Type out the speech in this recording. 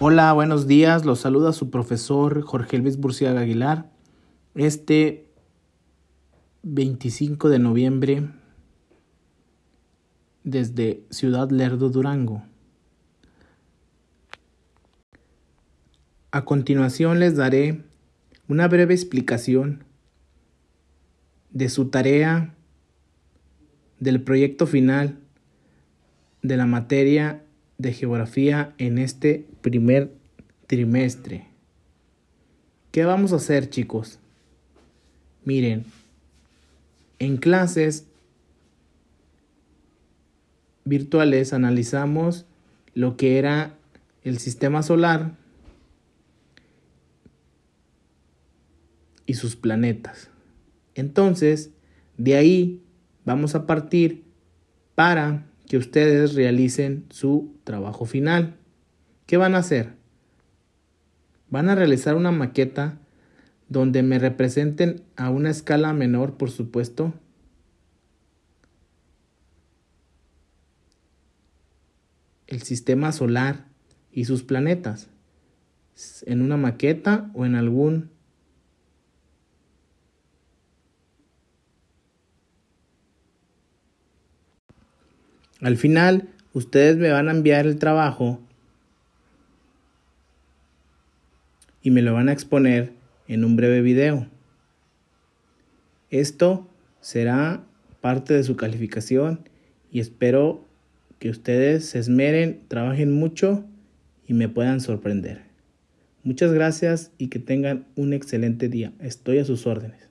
Hola, buenos días. Los saluda su profesor Jorge Elvis Burciaga Aguilar. Este 25 de noviembre desde Ciudad Lerdo, Durango. A continuación les daré una breve explicación de su tarea del proyecto final de la materia de geografía en este primer trimestre. ¿Qué vamos a hacer chicos? Miren, en clases virtuales analizamos lo que era el sistema solar y sus planetas. Entonces, de ahí vamos a partir para que ustedes realicen su trabajo final. ¿Qué van a hacer? Van a realizar una maqueta donde me representen a una escala menor, por supuesto. El sistema solar y sus planetas en una maqueta o en algún Al final, ustedes me van a enviar el trabajo y me lo van a exponer en un breve video. Esto será parte de su calificación y espero que ustedes se esmeren, trabajen mucho y me puedan sorprender. Muchas gracias y que tengan un excelente día. Estoy a sus órdenes.